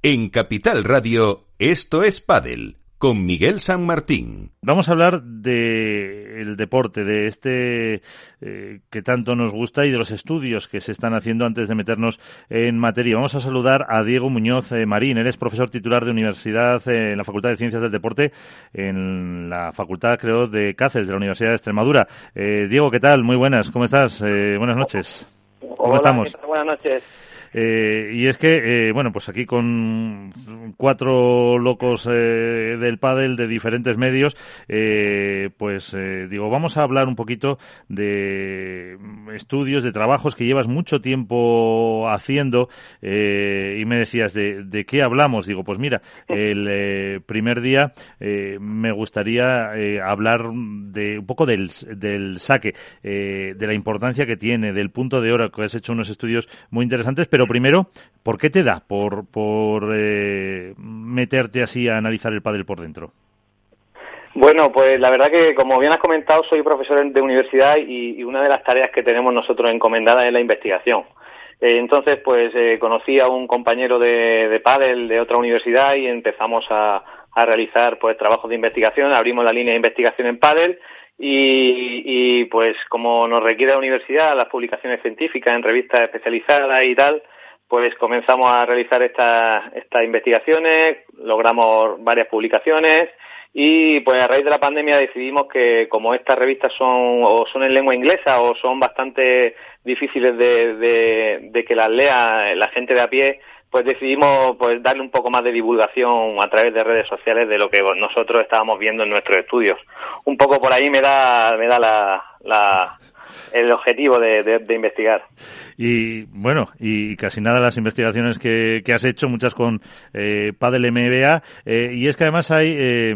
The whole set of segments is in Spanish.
En Capital Radio, esto es Padel, con Miguel San Martín. Vamos a hablar del deporte, de este eh, que tanto nos gusta y de los estudios que se están haciendo antes de meternos en materia. Vamos a saludar a Diego Muñoz eh, Marín. Él es profesor titular de universidad eh, en la Facultad de Ciencias del Deporte, en la Facultad, creo, de Cáceres, de la Universidad de Extremadura. Diego, ¿qué tal? Muy buenas. ¿Cómo estás? buenas noches. ¿Cómo estamos? Buenas noches. Eh, y es que, eh, bueno, pues aquí con cuatro locos eh, del pádel de diferentes medios, pues digo, vamos a hablar un poquito de estudios, de trabajos que llevas mucho tiempo haciendo y me decías, ¿de, ¿de, qué hablamos? Digo, pues mira, el primer día me gustaría hablar de un poco del, del saque, de la importancia que tiene, del punto de hora, que has hecho unos estudios muy interesantes, pero primero, ¿por qué te da por, por eh, meterte así a analizar el pádel por dentro? Bueno, pues la verdad que, como bien has comentado, soy profesor de universidad y, una de las tareas que tenemos nosotros encomendada es la investigación. Eh, entonces, pues eh, conocí a un compañero de, de pádel de otra universidad y empezamos a, a realizar pues trabajos de investigación. Abrimos la línea de investigación en pádel y, y, pues como nos requiere la universidad, las publicaciones científicas en revistas especializadas y tal, pues comenzamos a realizar estas estas investigaciones, logramos varias publicaciones y pues a raíz de la pandemia decidimos que como estas revistas son o son en lengua inglesa o son bastante difíciles de, de, de que las lea la gente de a pie, pues decidimos pues darle un poco más de divulgación a través de redes sociales de lo que nosotros estábamos viendo en nuestros estudios. Un poco por ahí me da me da la, la el objetivo de, investigar. Y bueno, y casi nada las investigaciones que, has hecho, muchas con eh, Padel MBA, eh, y es que además hay eh,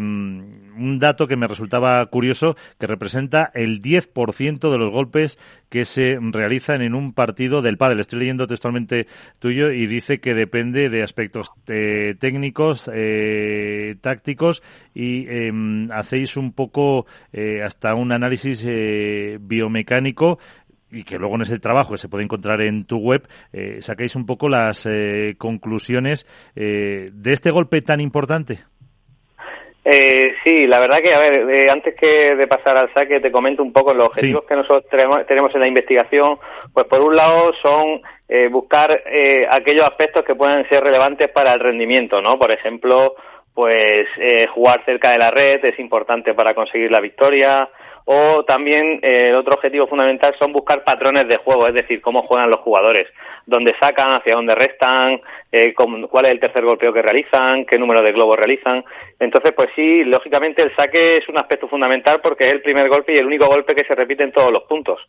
un dato que me resultaba curioso, que representa el 10% de los golpes que se realizan en un partido del pádel. Estoy leyendo textualmente tuyo y dice que depende de aspectos eh, técnicos, eh, tácticos y em, hacéis un poco eh, hasta un análisis biomecánico y que luego en ese trabajo que se puede encontrar en tu web, saquéis un poco las conclusiones de este golpe tan importante. Eh, sí, la verdad que, a ver, eh, antes que de pasar al saque, te comento un poco los objetivos que nosotros tenemos, en la investigación. Pues por un lado son eh, buscar eh, aquellos aspectos que puedan ser relevantes para el rendimiento, ¿no? Por ejemplo, pues eh, jugar cerca de la red es importante para conseguir la victoria, o también eh, otro objetivo fundamental son buscar patrones de juego, es decir, cómo juegan los jugadores, dónde sacan, hacia dónde restan, eh, cuál es el tercer golpeo que realizan, qué número de globos realizan. Entonces, pues sí, lógicamente el saque es un aspecto fundamental porque es el primer golpe y el único golpe que se repite en todos los puntos.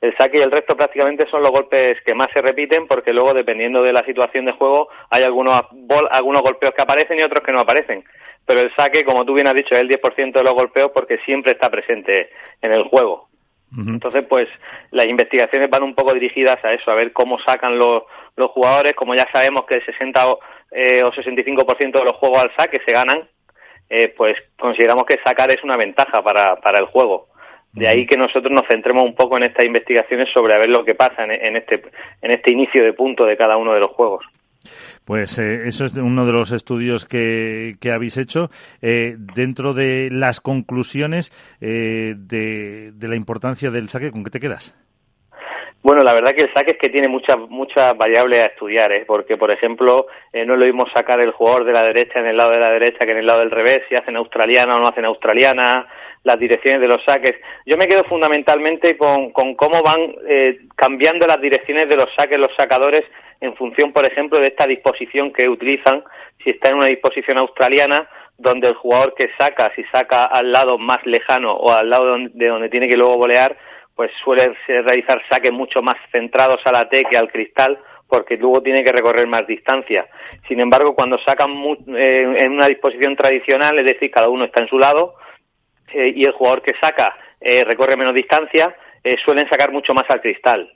El saque y el resto prácticamente son los golpes que más se repiten porque luego, dependiendo de la situación de juego, hay algunos, algunos golpeos que aparecen y otros que no aparecen pero el saque, como tú bien has dicho, es el 10% de los golpeos porque siempre está presente en el juego. Entonces, pues las investigaciones van un poco dirigidas a eso, a ver cómo sacan los, los jugadores. Como ya sabemos que el 60 o, eh, o 65% de los juegos al saque se ganan, eh, pues consideramos que sacar es una ventaja para, para el juego. De ahí que nosotros nos centremos un poco en estas investigaciones sobre a ver lo que pasa en, en este, en este inicio de punto de cada uno de los juegos. Pues eh, eso es uno de los estudios que, que habéis hecho. Eh, dentro de las conclusiones eh, de, de, la importancia del saque, ¿con qué te quedas? Bueno, la verdad que el saque es que tiene muchas muchas variables a estudiar, ¿eh? porque por ejemplo no es lo mismo sacar el jugador de la derecha en el lado de la derecha que en el lado del revés, si hacen australiana o no hacen australiana, las direcciones de los saques. Yo me quedo fundamentalmente con, con cómo van cambiando las direcciones de los saques los sacadores en función, por ejemplo, de esta disposición que utilizan, si está en una disposición australiana, donde el jugador que saca, si saca al lado más lejano o al lado de donde tiene que luego volear, pues suele realizar saques mucho más centrados a la T que al cristal, porque luego tiene que recorrer más distancia. Sin embargo, cuando sacan eh, en una disposición tradicional, es decir, cada uno está en su lado, eh, y el jugador que saca eh, recorre menos distancia, suelen sacar mucho más al cristal.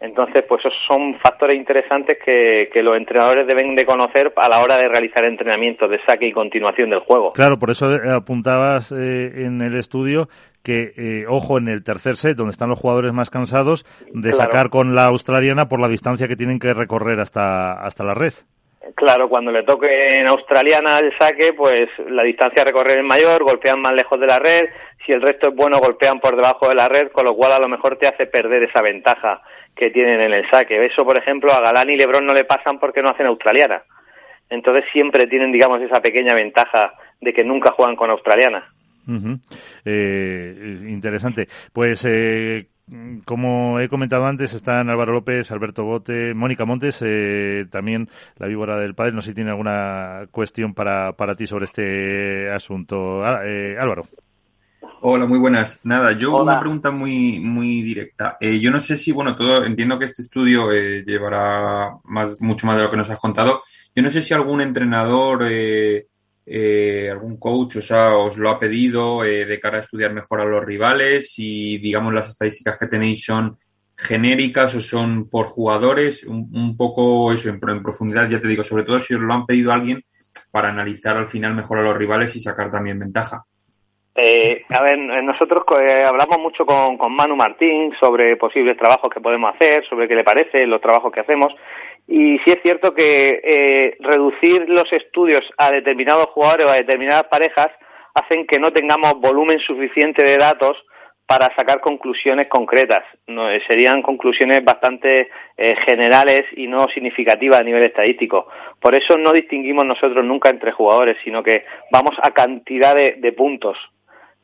Entonces, pues esos son factores interesantes que, los entrenadores deben de conocer a la hora de realizar entrenamientos de saque y continuación del juego. Claro, por eso eh, apuntabas eh, en el estudio que, eh, ojo, en el tercer set, donde están los jugadores más cansados, de sacar con la australiana por la distancia que tienen que recorrer hasta, hasta la red. Claro, cuando le toque en australiana el saque, pues la distancia a recorrer es mayor, golpean más lejos de la red, si el resto es bueno, golpean por debajo de la red, con lo cual a lo mejor te hace perder esa ventaja que tienen en el saque. Eso, por ejemplo, a Galán y Lebron no le pasan porque no hacen australiana. Entonces siempre tienen, digamos, esa pequeña ventaja de que nunca juegan con australiana. Eh, interesante. Pues eh, como he comentado antes, están Álvaro López, Alberto Bote, Mónica Montes, eh, también la víbora del padre. No sé si tiene alguna cuestión para, para ti sobre este asunto. Ah, Álvaro. Hola, muy buenas. Nada, yo una pregunta muy muy directa. yo no sé si, bueno, todo entiendo que este estudio llevará más mucho más de lo que nos has contado. Yo no sé si algún entrenador eh, eh, algún coach o sea, os lo ha pedido eh, de cara a estudiar mejor a los rivales y digamos las estadísticas que tenéis son genéricas o son por jugadores, un, poco eso en, profundidad, ya te digo, sobre todo si os lo han pedido alguien para analizar al final mejor a los rivales y sacar también ventaja. Eh, a ver, nosotros hablamos mucho con, con Manu Martín sobre posibles trabajos que podemos hacer, sobre qué le parece los trabajos que hacemos y sí es cierto que eh, reducir los estudios a determinados jugadores o a determinadas parejas hacen que no tengamos volumen suficiente de datos para sacar conclusiones concretas. No, eh, serían conclusiones bastante eh, generales y no significativas a nivel estadístico. Por eso no distinguimos nosotros nunca entre jugadores, sino que vamos a cantidad de puntos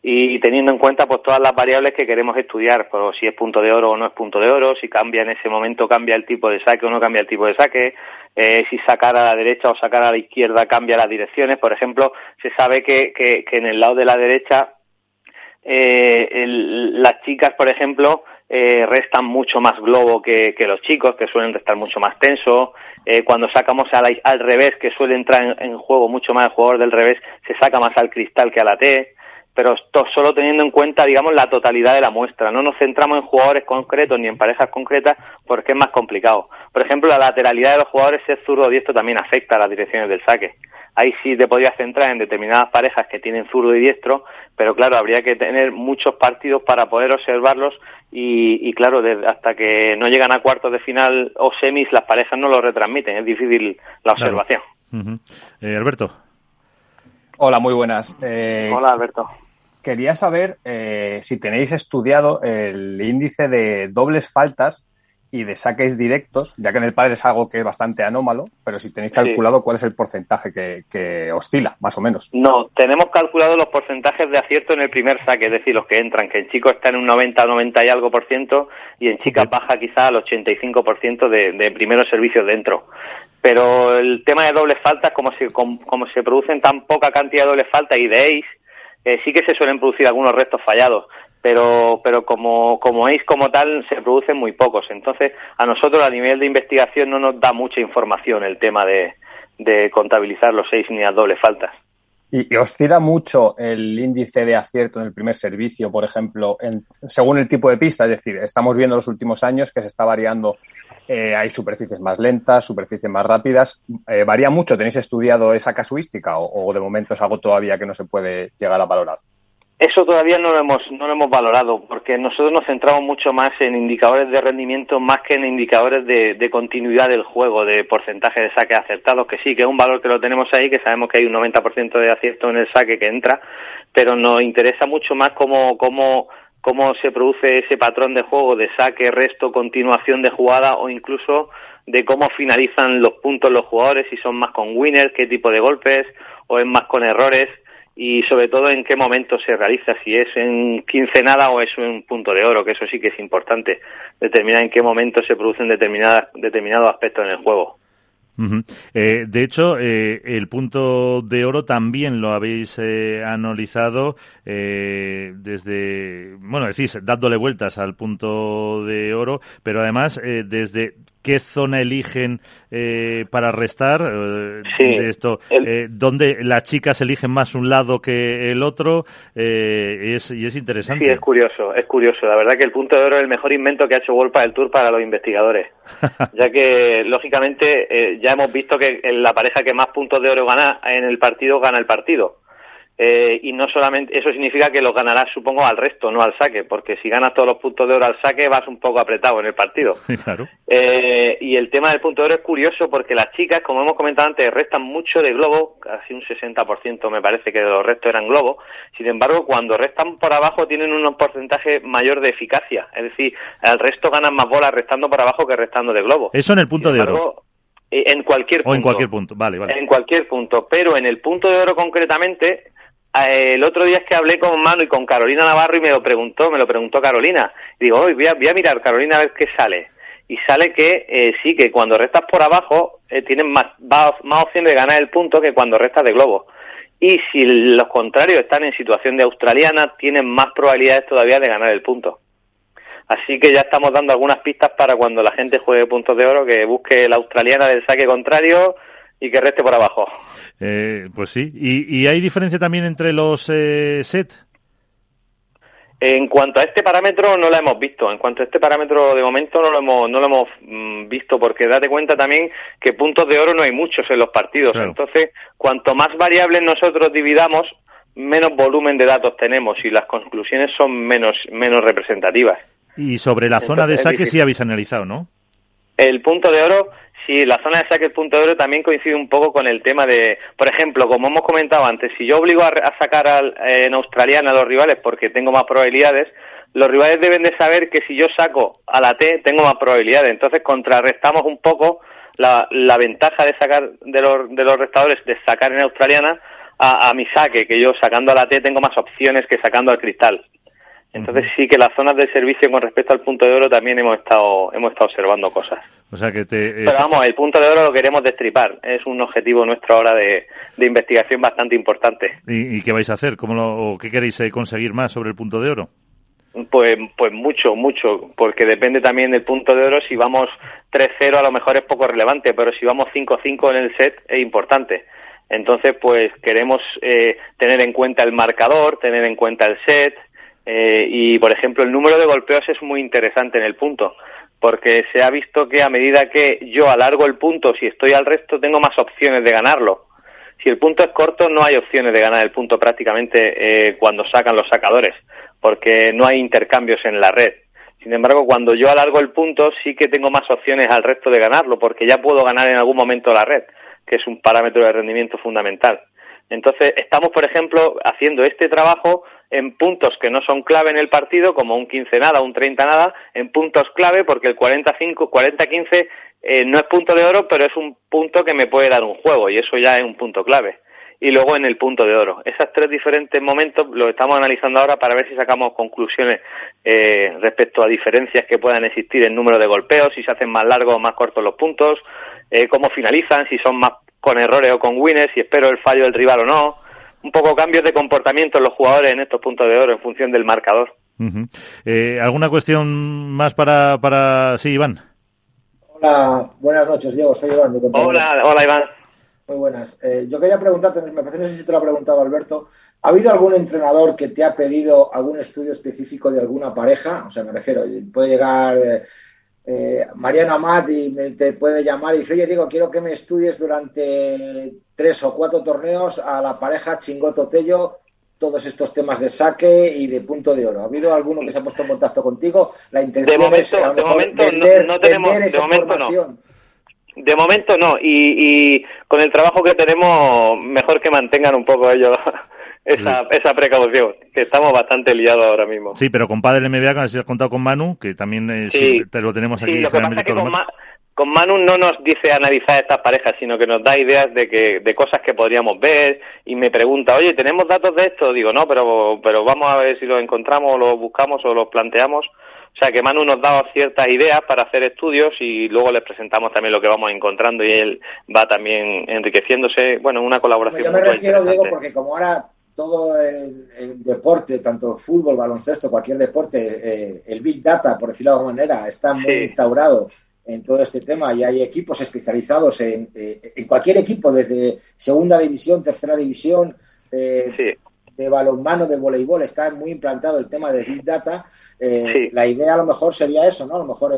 y teniendo en cuenta pues todas las variables que queremos estudiar, pues, si es punto de oro o no es punto de oro, si cambia en ese momento, cambia el tipo de saque o no cambia el tipo de saque, eh, si sacar a la derecha o sacar a la izquierda cambia las direcciones. Por ejemplo, se sabe que, que, en el lado de la derecha eh, las chicas, por ejemplo, eh, restan mucho más globo que, los chicos, que suelen restar mucho más tenso. Eh, cuando sacamos al revés, que suele entrar en, en, juego mucho más el jugador del revés, se saca más al cristal que a la T pero esto solo teniendo en cuenta, digamos, la totalidad de la muestra. No nos centramos en jugadores concretos ni en parejas concretas porque es más complicado. Por ejemplo, la lateralidad de los jugadores, ser zurdo diestro, también afecta a las direcciones del saque. Ahí sí te podrías centrar en determinadas parejas que tienen zurdo y diestro, pero claro, habría que tener muchos partidos para poder observarlos y, claro, hasta que no llegan a cuartos de final o semis, las parejas no lo retransmiten. Es difícil la observación. Eh, Alberto. Hola, muy buenas. Eh, Hola, Alberto quería saber eh, si tenéis estudiado el índice de dobles faltas y de saques directos, ya que en el padre es algo que es bastante anómalo, pero si tenéis calculado cuál es el porcentaje que, oscila, más o menos. No, tenemos calculado los porcentajes de acierto en el primer saque, es decir, los que entran, que en chicos está en un 90, 90 y algo por ciento, y en chicas baja quizá al 85 por ciento de, de primeros servicios dentro. Pero el tema de dobles faltas, como se, como, como se producen tan poca cantidad de dobles faltas y de ace, eh, sí que se suelen producir algunos restos fallados, pero, pero como, como es como tal, se producen muy pocos. Entonces, a nosotros a nivel de investigación no nos da mucha información el tema de, de contabilizar los seis ni las dobles faltas. ¿Y, oscila mucho el índice de acierto en el primer servicio, por ejemplo, en, según el tipo de pista? Es decir, estamos viendo en los últimos años que se está variando eh, hay superficies más lentas, superficies más rápidas. Eh, ¿Varía mucho? ¿Tenéis estudiado esa casuística o, de momento es algo todavía que no se puede llegar a valorar? Eso todavía no lo hemos no lo hemos valorado porque nosotros nos centramos mucho más en indicadores de rendimiento más que en indicadores de, continuidad del juego, de porcentaje de saques acertados, que sí, que es un valor que lo tenemos ahí, que sabemos que hay un 90% de acierto en el saque que entra, pero nos interesa mucho más cómo, cómo cómo se produce ese patrón de juego de saque, resto, continuación de jugada o incluso de cómo finalizan los puntos los jugadores, si son más con winners, qué tipo de golpes o es más con errores y sobre todo en qué momento se realiza, si es en quincenada o es un punto de oro, que eso sí que es importante, determinar en qué momento se producen determinadas, determinados aspectos en el juego. Eh, de hecho, eh, el punto de oro también lo habéis eh, analizado desde, bueno, decís, dándole vueltas al punto de oro, pero además desde qué zona eligen para restar de esto, donde las chicas eligen más un lado que el otro, es, y es interesante. Sí, es curioso, es curioso. La verdad que el punto de oro es el mejor invento que ha hecho Wolpa del Tour para los investigadores, ya que, lógicamente, ya hemos visto que la pareja que más puntos de oro gana en el partido gana el partido. Eh, y no solamente eso significa que los ganarás, supongo, al resto, no al saque, porque si ganas todos los puntos de oro al saque vas un poco apretado en el partido. Claro. Eh, y el tema del punto de oro es curioso porque las chicas, como hemos comentado antes, restan mucho de globo, casi un 60% me parece que de los restos eran globo. Sin embargo, cuando restan por abajo tienen un porcentaje mayor de eficacia, es decir, al resto ganan más bolas restando por abajo que restando de globo. Eso en el punto de oro. Eh, en cualquier punto. O en cualquier punto, vale, vale. En cualquier punto, pero en el punto de oro concretamente, el otro día es que hablé con Manu y con Carolina Navarro y me lo preguntó, me lo preguntó Carolina. digo, hoy voy a, voy a mirar, Carolina, a ver qué sale. Y sale que eh, sí, que cuando restas por abajo eh, tienes más, más opciones de ganar el punto que cuando restas de globo. Y si los contrarios están en situación de australiana, tienen más probabilidades todavía de ganar el punto. Así que ya estamos dando algunas pistas para cuando la gente juegue puntos de oro, que busque la australiana del saque contrario y que reste por abajo. Eh, pues sí. ¿Y, hay diferencia también entre los eh, set? En cuanto a este parámetro no lo hemos visto. En cuanto a este parámetro de momento no lo hemos no lo hemos mm, visto porque date cuenta también que puntos de oro no hay muchos en los partidos. Entonces, cuanto más variables nosotros dividamos, menos volumen de datos tenemos y las conclusiones son menos menos representativas. Y sobre la zona de saque sí habéis analizado, ¿no? El punto de oro, sí, la zona de saque punto de oro también coincide un poco con el tema de, por ejemplo, como hemos comentado antes, si yo obligo a, sacar al, en australiana a los rivales porque tengo más probabilidades, los rivales deben de saber que si yo saco a la T tengo más probabilidades. Entonces contrarrestamos un poco la, la ventaja de sacar de los, de los restadores de sacar en australiana a mi saque, que yo sacando a la T tengo más opciones que sacando al cristal. Entonces sí que las zonas de servicio con respecto al punto de oro también hemos estado hemos estado observando cosas. O sea que te, Pero vamos, el punto de oro lo queremos destripar. Es un objetivo nuestro ahora de, investigación bastante importante. ¿Y, qué vais a hacer? ¿Cómo lo, ¿Qué queréis eh, conseguir más sobre el punto de oro? Pues, pues mucho, mucho, porque depende también del punto de oro. Si vamos 3-0 a lo mejor es poco relevante, pero si vamos 5-5 en el set es importante. Entonces, pues queremos eh, tener en cuenta el marcador, tener en cuenta el set, eh, y, por ejemplo, el número de golpeos es muy interesante en el punto, porque se ha visto que a medida que yo alargo el punto, si estoy al resto, tengo más opciones de ganarlo. Si el punto es corto, no hay opciones de ganar el punto prácticamente eh, cuando sacan los sacadores, porque no hay intercambios en la red. Sin embargo, cuando yo alargo el punto, sí que tengo más opciones al resto de ganarlo, porque ya puedo ganar en algún momento la red, que es un parámetro de rendimiento fundamental. Entonces, estamos, por ejemplo, haciendo este trabajo en puntos que no son clave en el partido, como un 15 nada, un 30 nada, en puntos clave, porque el 45, 40-15 eh, no es punto de oro, pero es un punto que me puede dar un juego, y eso ya es un punto clave. Y luego en el punto de oro. Esos tres diferentes momentos los estamos analizando ahora para ver si sacamos conclusiones eh, respecto a diferencias que puedan existir en número de golpeos, si se hacen más largos o más cortos los puntos, eh, cómo finalizan, si son más con errores o con winners, si espero el fallo del rival o no un poco cambios de comportamiento en los jugadores en estos puntos de oro en función del marcador. Eh, ¿Alguna cuestión más para, para... Sí, Iván. Hola, buenas noches, Diego. Soy Iván. hola, hola, Iván. Muy buenas. Eh, yo quería preguntarte, me parece, no sé si te lo ha preguntado Alberto, ¿ha habido algún entrenador que te ha pedido algún estudio específico de alguna pareja? O sea, me refiero, puede llegar eh, Mariana Matt y te puede llamar y dice, oye, digo, quiero que me estudies durante tres o cuatro torneos a la pareja Chingoto Tello todos estos temas de saque y de punto de oro. ¿Ha habido alguno que se ha puesto en contacto contigo? La intención de momento, es de momento no, tenemos, de momento No. De momento no, y, y con el trabajo que tenemos, mejor que mantengan un poco ellos esa, esa precaución, que estamos bastante liados ahora mismo. Sí, pero con Padre MBA, que has contado con Manu, que también eh, te lo tenemos aquí. Sí, lo que pasa es que con, Manu no nos dice analizar estas parejas, sino que nos da ideas de que de cosas que podríamos ver y me pregunta, oye, ¿tenemos datos de esto? Digo, no, pero, pero vamos a ver si los encontramos o los buscamos o los planteamos. O sea que Manu nos da ciertas ideas para hacer estudios y luego les presentamos también lo que vamos encontrando y él va también enriqueciéndose. Bueno, una colaboración. Yo me refiero, Diego, porque como ahora todo el, deporte, tanto fútbol, baloncesto, cualquier deporte, eh, el Big Data, por decirlo de alguna manera, está muy instaurado en todo este tema y hay equipos especializados en, eh, en cualquier equipo, desde segunda división, tercera división, eh, de balonmano, de voleibol, está muy implantado el tema de Big Data. La idea a lo mejor sería eso, ¿no? A lo mejor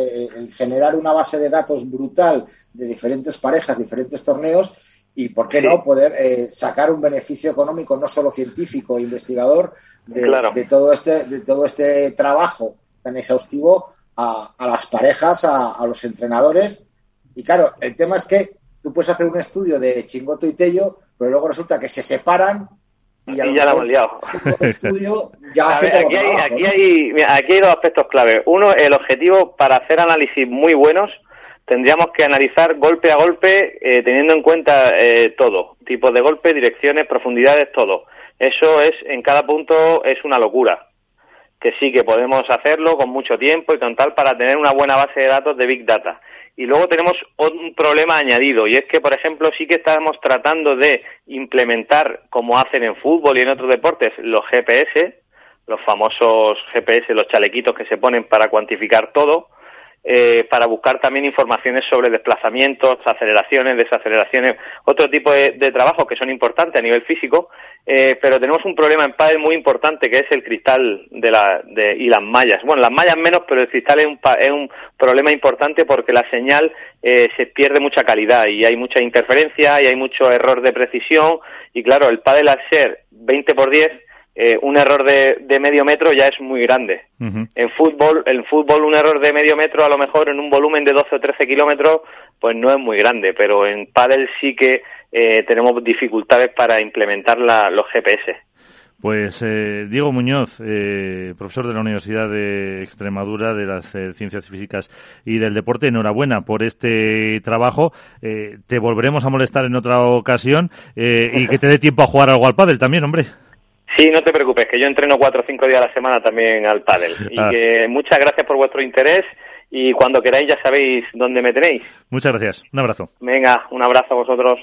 generar una base de datos brutal de diferentes parejas, diferentes torneos y, ¿por qué no, poder eh, sacar un beneficio económico, no solo científico e investigador, de, todo, este, de todo este trabajo tan exhaustivo a, las parejas, a, los entrenadores. Y claro, el tema es que tú puedes hacer un estudio de Chingoto y Tello, pero luego resulta que se separan y ya, la hemos liado. Estudio, ya aquí, hay, aquí, hay, aquí hay dos aspectos clave. Uno, el objetivo para hacer análisis muy buenos tendríamos que analizar golpe a golpe eh, teniendo en cuenta eh, todo, tipos de golpe, direcciones, profundidades, todo. Eso es, en cada punto es una locura. Que sí, que podemos hacerlo con mucho tiempo y con tal para tener una buena base de datos de Big Data. Y luego tenemos un problema añadido y es que, por ejemplo, sí que estamos tratando de implementar, como hacen en fútbol y en otros deportes, los GPS, los famosos GPS, los chalequitos que se ponen para cuantificar todo, eh, para buscar también informaciones sobre desplazamientos, aceleraciones, desaceleraciones, otro tipo de, trabajo que son importantes a nivel físico, eh, pero tenemos un problema en pádel muy importante que es el cristal de la, de, y las mallas. Bueno, las mallas menos, pero el cristal es un, es un problema importante porque la señal eh, se pierde mucha calidad y hay mucha interferencia y hay mucho error de precisión y claro, el pádel al ser 20 por 10 eh, un error de, medio metro ya es muy grande. En fútbol, en fútbol un error de medio metro a lo mejor en un volumen de 12 o 13 kilómetros pues no es muy grande, pero en pádel sí que eh, tenemos dificultades para implementar los GPS. Pues eh, Diego Muñoz, profesor de la Universidad de Extremadura de las Ciencias Físicas y del Deporte, enhorabuena por este trabajo. te volveremos a molestar en otra ocasión y que te dé tiempo a jugar algo al pádel también, hombre. Sí, no te preocupes, que yo entreno cuatro o cinco días a la semana también al pádel. Y ah. que muchas gracias por vuestro interés y cuando queráis ya sabéis dónde me tenéis. Muchas gracias. Un abrazo. Venga, un abrazo a vosotros.